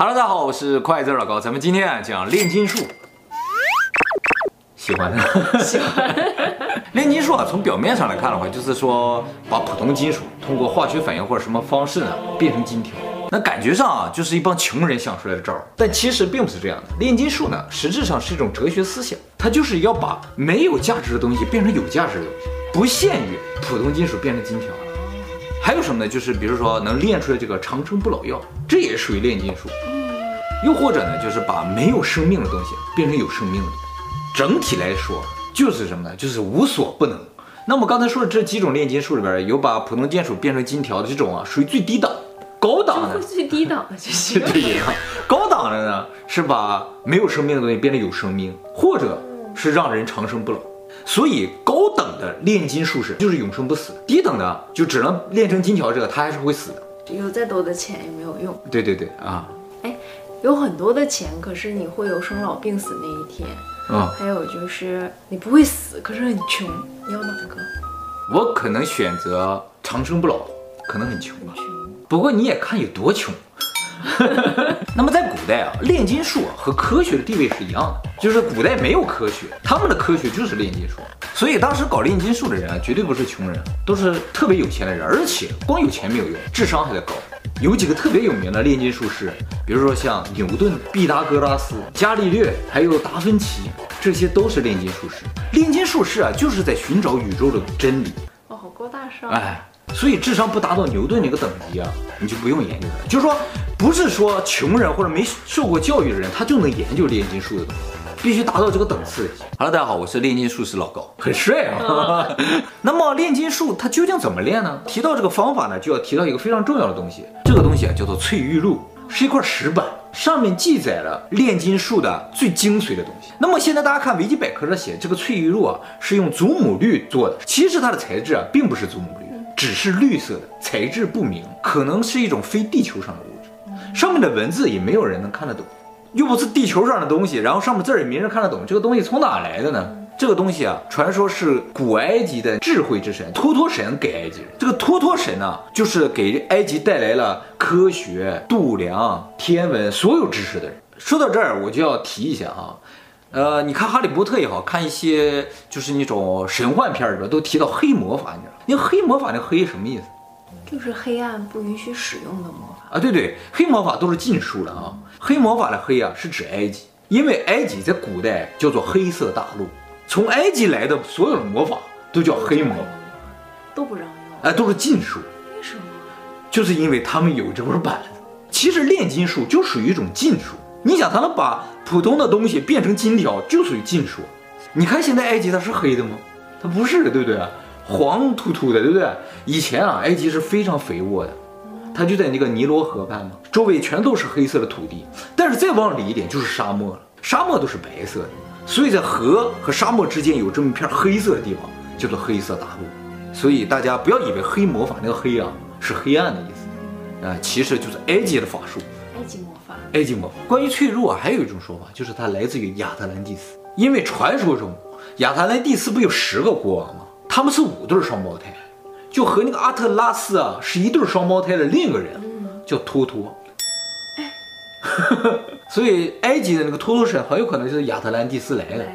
Hello，大家好，我是快字老高，咱们今天啊讲炼金术。喜欢，喜欢。炼金术啊，从表面上来看的话，就是说把普通金属通过化学反应或者什么方式呢变成金条。那感觉上啊，就是一帮穷人想出来的招儿。但其实并不是这样的。炼金术呢，实质上是一种哲学思想，它就是要把没有价值的东西变成有价值的东西，不限于普通金属变成金条。还有什么呢？就是比如说能炼出来这个长生不老药，这也属于炼金术。又或者呢，就是把没有生命的东西变成有生命的。整体来说，就是什么呢？就是无所不能。那么刚才说的这几种炼金术里边，有把普通金属变成金条的这种啊，属于最低档。高档的最低档的这些。对呀，高档的呢是把没有生命的东西变成有生命，或者是让人长生不老。所以高等的炼金术士就是永生不死，低等的就只能炼成金条，这个他还是会死的。有再多的钱也没有用。对对对啊，哎，有很多的钱，可是你会有生老病死那一天。嗯，还有就是你不会死，可是很穷，你要哪个？我可能选择长生不老，可能很穷吧。不过你也看有多穷。那么在古代啊，炼金术和科学的地位是一样的，就是古代没有科学，他们的科学就是炼金术。所以当时搞炼金术的人啊，绝对不是穷人，都是特别有钱的人，而且光有钱没有用，智商还得高。有几个特别有名的炼金术士，比如说像牛顿、毕达哥拉斯、伽利略，还有达芬奇，这些都是炼金术士。炼金术士啊，就是在寻找宇宙的真理。哦，好高大上。哎。所以智商不达到牛顿那个等级啊，你就不用研究它。就是说，不是说穷人或者没受过教育的人，他就能研究炼金术的东西，必须达到这个等次。Hello，大家好，我是炼金术师老高，很帅啊。那么炼金术它究竟怎么炼呢？提到这个方法呢，就要提到一个非常重要的东西，这个东西啊叫做翠玉录，是一块石板，上面记载了炼金术的最精髓的东西。那么现在大家看维基百科上写这个翠玉录啊，是用祖母绿做的，其实它的材质啊并不是祖母绿。只是绿色的，材质不明，可能是一种非地球上的物质，上面的文字也没有人能看得懂，又不是地球上的东西，然后上面字儿也没人看得懂，这个东西从哪来的呢？这个东西啊，传说是古埃及的智慧之神托托神给埃及人，这个托托神呢、就是给埃及带来了科学、度量、天文所有知识的人。说到这儿，我就要提一下哈。呃，你看《哈利波特》也好看一些，就是那种神幻片里边都提到黑魔法，你知道？那黑魔法那黑什么意思？就是黑暗不允许使用的魔法啊！对对，黑魔法都是禁术了啊！黑魔法的黑啊，是指埃及，因为埃及在古代叫做黑色大陆，从埃及来的所有的魔法都叫黑魔法，都不让用，哎，都是禁术。为什么？就是因为他们有这本板子。其实炼金术就属于一种禁术。你想，他能把普通的东西变成金条，就属于禁术。你看现在埃及它是黑的吗？它不是的，对不对？黄秃秃的，对不对？以前啊，埃及是非常肥沃的，它就在那个尼罗河畔嘛，周围全都是黑色的土地。但是再往里一点就是沙漠了，沙漠都是白色的。所以在河和沙漠之间有这么一片黑色的地方，叫做黑色大陆。所以大家不要以为黑魔法那个黑啊是黑暗的意思，啊，其实就是埃及的法术。埃及魔，埃及魔法。关于脆弱啊，还有一种说法，就是它来自于亚特兰蒂斯。因为传说中，亚特兰蒂斯不有十个国王吗？他们是五对双胞胎，就和那个阿特拉斯啊是一对双胞胎的另一个人，叫托托。所以埃及的那个托托神很有可能就是亚特兰蒂斯来的。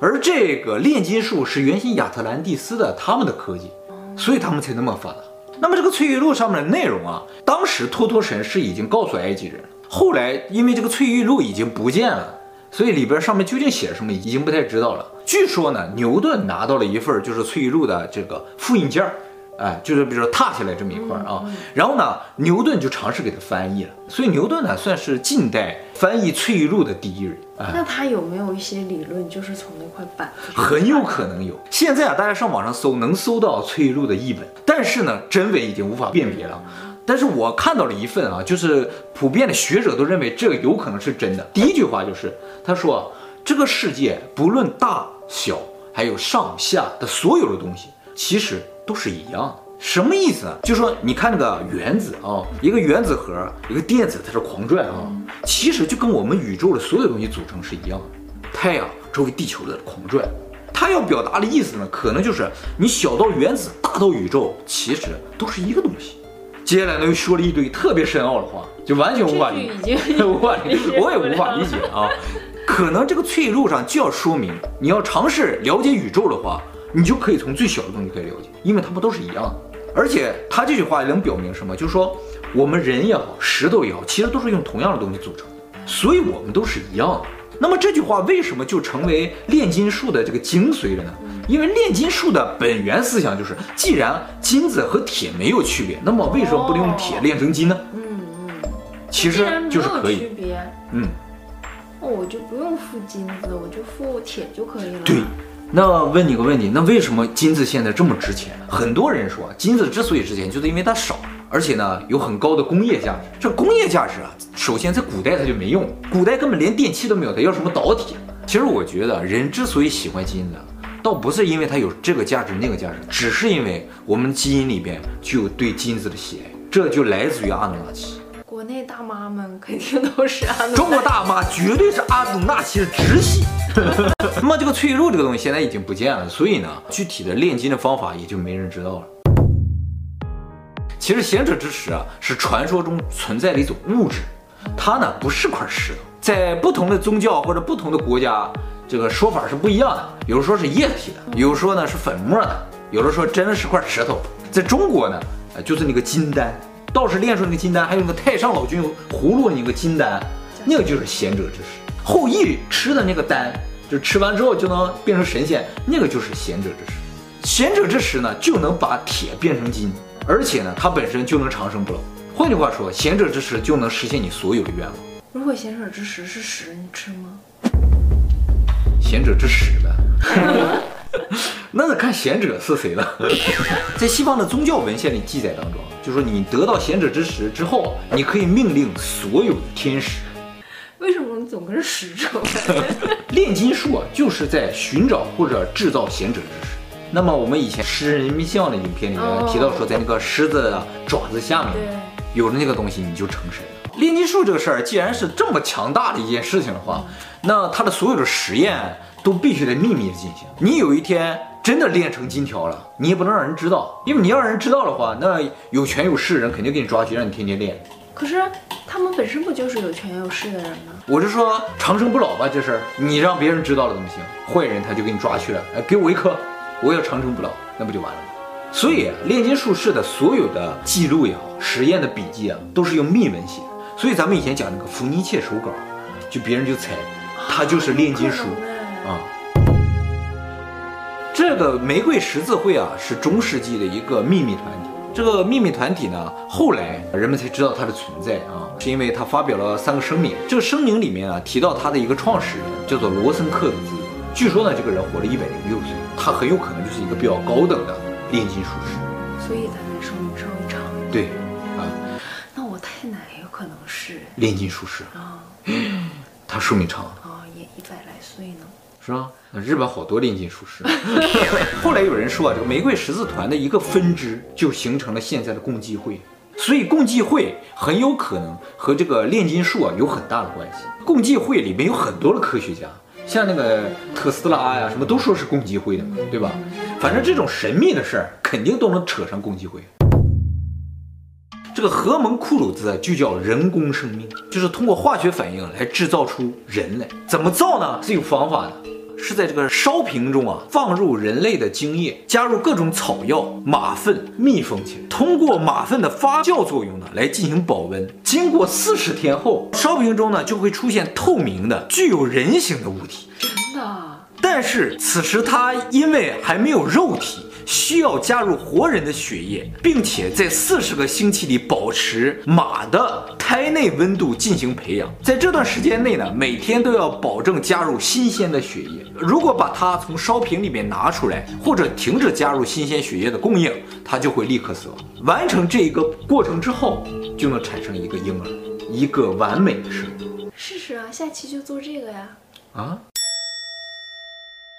而这个炼金术是原先亚特兰蒂斯的他们的科技，所以他们才那么发达。那么这个翠玉录上面的内容啊，当时托托神是已经告诉埃及人了。后来因为这个翠玉录已经不见了，所以里边上面究竟写了什么已经不太知道了。据说呢，牛顿拿到了一份就是翠玉录的这个复印件儿，哎，就是比如说拓下来这么一块啊。然后呢，牛顿就尝试给他翻译了。所以牛顿呢，算是近代翻译翠玉录的第一人。那他有没有一些理论，就是从那块板？很有可能有。现在啊，大家上网上搜，能搜到翠玉录的译本，但是呢，真伪已经无法辨别了。但是我看到了一份啊，就是普遍的学者都认为这个有可能是真的。第一句话就是他说，这个世界不论大小，还有上下的所有的东西，其实都是一样的。什么意思呢？就是说你看那个原子啊，一个原子核，一个电子在这狂转啊，其实就跟我们宇宙的所有东西组成是一样的。太阳周围地球的狂转，它要表达的意思呢，可能就是你小到原子，大到宇宙，其实都是一个东西。接下来呢又说了一堆特别深奥的话，就完全无法理解，无法理解，我也无法理解啊。可能这个脆弱上就要说明，你要尝试了解宇宙的话，你就可以从最小的东西可以了解，因为它们都是一样的。而且他这句话也能表明什么？就是说我们人也好，石头也好，其实都是用同样的东西组成的，所以我们都是一样的。那么这句话为什么就成为炼金术的这个精髓了呢？因为炼金术的本源思想就是，既然金子和铁没有区别，那么为什么不能用铁炼成金呢？嗯嗯，其实就是可以。嗯，那我就不用付金子，我就付铁就可以了。对，那问你个问题，那为什么金子现在这么值钱？很多人说金子之所以值钱，就是因为它少。而且呢，有很高的工业价值。这工业价值啊，首先在古代它就没用，古代根本连电器都没有，它要什么导体？其实我觉得人之所以喜欢金子，倒不是因为它有这个价值那个价值，只是因为我们基因里边就有对金子的喜爱，这就来自于阿努纳奇。国内大妈们肯定都是阿努纳奇，中国大妈绝对是阿努纳奇的直系。那么这个脆弱这个东西现在已经不见了，所以呢，具体的炼金的方法也就没人知道了。其实贤者之石啊，是传说中存在的一种物质，它呢不是块石头，在不同的宗教或者不同的国家，这个说法是不一样的。有的说是液体的，有的说呢是粉末的，有的说真的是块石头。在中国呢，呃，就是那个金丹，道士炼出那个金丹，还有那个太上老君葫芦那个金丹，那个就是贤者之石。后羿吃的那个丹，就吃完之后就能变成神仙，那个就是贤者之石。贤者之石呢，就能把铁变成金。而且呢，它本身就能长生不老。换句话说，贤者之石就能实现你所有的愿望。如果贤者之石是屎，你吃吗？贤者之石呗，那得看贤者是谁了。在西方的宗教文献里记载当中，就说你得到贤者之石之后，你可以命令所有的天使。为什么你总跟屎扯？炼金术啊，就是在寻找或者制造贤者之石。那么我们以前狮人面像的影片里面提到说，在那个狮子爪子下面有了那个东西，你就成神了。炼金术这个事儿，既然是这么强大的一件事情的话，那它的所有的实验都必须得秘密的进行。你有一天真的炼成金条了，你也不能让人知道，因为你要让人知道的话，那有权有势的人肯定给你抓去，让你天天练。可是他们本身不就是有权有势的人吗？我是说长生不老吧，这事儿你让别人知道了怎么行？坏人他就给你抓去了，哎，给我一颗。我要长生不老，那不就完了吗？所以啊，炼金术士的所有的记录也好，实验的笔记啊，都是用密文写的。所以咱们以前讲那个伏尼切手稿，就别人就猜，他就是炼金术啊。这个玫瑰十字会啊，是中世纪的一个秘密团体。这个秘密团体呢，后来人们才知道它的存在啊，是因为他发表了三个声明。这个声明里面啊，提到他的一个创始人叫做罗森克兹。据说呢，这个人活了一百零六岁。他很有可能就是一个比较高等的炼金术士，所以他才寿命稍微长。对，啊，那我太奶有可能是炼金术士啊，他寿命长啊，也一百来岁呢，是吧？那日本好多炼金术师。后来有人说啊，这个玫瑰十字团的一个分支就形成了现在的共济会，所以共济会很有可能和这个炼金术啊有很大的关系。共济会里面有很多的科学家。像那个特斯拉呀，什么都说是共济会的，对吧？反正这种神秘的事儿，肯定都能扯上共济会。这个荷蒙库鲁兹就叫人工生命，就是通过化学反应来制造出人来。怎么造呢？是有方法的。是在这个烧瓶中啊，放入人类的精液，加入各种草药、马粪，密封起来，通过马粪的发酵作用呢，来进行保温。经过四十天后，烧瓶中呢就会出现透明的、具有人形的物体。真的？但是此时它因为还没有肉体。需要加入活人的血液，并且在四十个星期里保持马的胎内温度进行培养。在这段时间内呢，每天都要保证加入新鲜的血液。如果把它从烧瓶里面拿出来，或者停止加入新鲜血液的供应，它就会立刻死亡。完成这一个过程之后，就能产生一个婴儿，一个完美的生命。试试啊，下期就做这个呀。啊？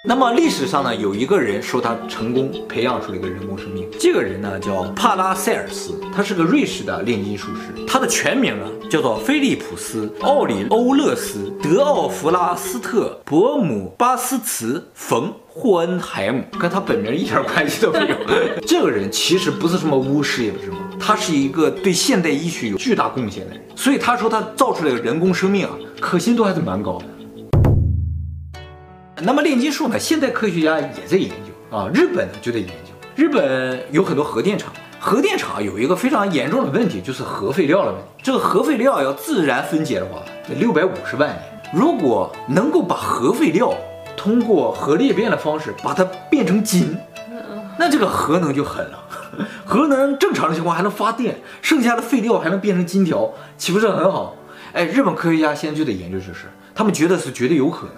那么历史上呢，有一个人说他成功培养出了一个人工生命。这个人呢叫帕拉塞尔斯，他是个瑞士的炼金术师。他的全名呢叫做菲利普斯·奥里欧勒斯·德奥弗拉斯特·伯姆巴斯茨·冯·霍恩海姆，跟他本名一点关系都没有。这个人其实不是什么巫师，也不是什么。他是一个对现代医学有巨大贡献的人，所以他说他造出来的人工生命啊，可信度还是蛮高的。那么炼金术呢，现代科学家也在研究啊，日本呢就在研究。日本有很多核电厂，核电厂有一个非常严重的问题，就是核废料的问题。这个核废料要自然分解的话，得六百五十万年。如果能够把核废料通过核裂变的方式把它变成金，那这个核能就狠了。核能正常的情况还能发电，剩下的废料还能变成金条，岂不是很好？哎，日本科学家现在就得研究这事，他们觉得是绝对有可能，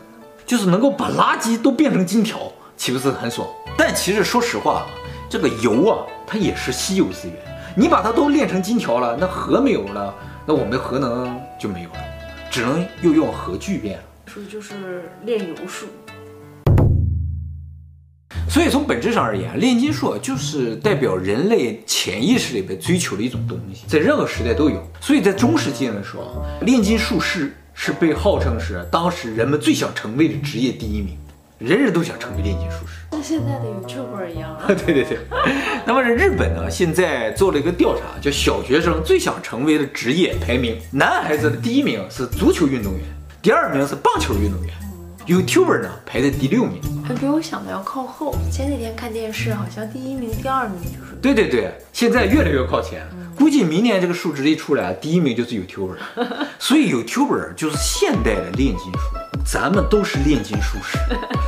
就是能够把垃圾都变成金条，岂不是很爽？但其实说实话，这个油啊，它也是稀有资源，你把它都炼成金条了，那核没有了，那我们核能就没有了，只能又用核聚变了。说就是炼油术。所以从本质上而言，炼金术就是代表人类潜意识里边追求的一种东西，在任何时代都有。所以在中世纪的时候，炼金术士是被号称是当时人们最想成为的职业第一名，人人都想成为炼金术师，跟现在的 YouTuber 一样啊。对对对。那么日本呢，现在做了一个调查，叫小学生最想成为的职业排名，男孩子的第一名是足球运动员，第二名是棒球运动员。YouTuber 呢排在第六名，还比我想的要靠后。前几天看电视，好像第一名、第二名就是。对对对，现在越来越靠前，嗯、估计明年这个数值一出来，第一名就是 YouTuber。所以 YouTuber 就是现代的炼金术，咱们都是炼金术士，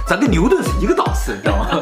咱跟牛顿是一个档次，你知道吗？